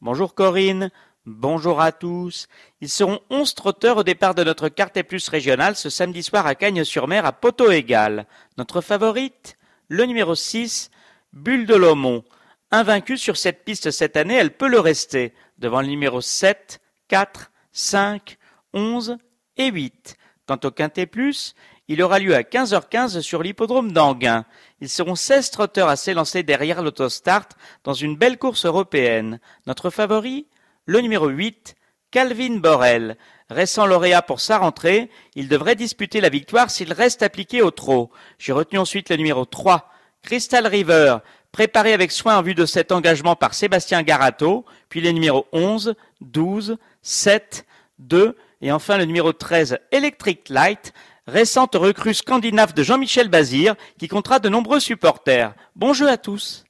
Bonjour Corinne, bonjour à tous. Ils seront onze trotteurs au départ de notre Carte Plus régionale ce samedi soir à Cagnes-sur-Mer à poteau égal. Notre favorite Le numéro 6, Bulle de Lomont. Invaincue sur cette piste cette année, elle peut le rester, devant le numéro 7, 4, 5, 11 et 8. Quant au Quintet Plus, il aura lieu à 15h15 sur l'hippodrome d'Anguin. Ils seront 16 trotteurs à s'élancer derrière l'autostart dans une belle course européenne. Notre favori Le numéro 8, Calvin Borel. Récent lauréat pour sa rentrée, il devrait disputer la victoire s'il reste appliqué au trot. J'ai retenu ensuite le numéro 3, Crystal River, préparé avec soin en vue de cet engagement par Sébastien Garato, puis les numéros 11, 12, 7, 2 et enfin le numéro 13, Electric Light, récente recrue scandinave de Jean-Michel Bazir, qui comptera de nombreux supporters. Bon jeu à tous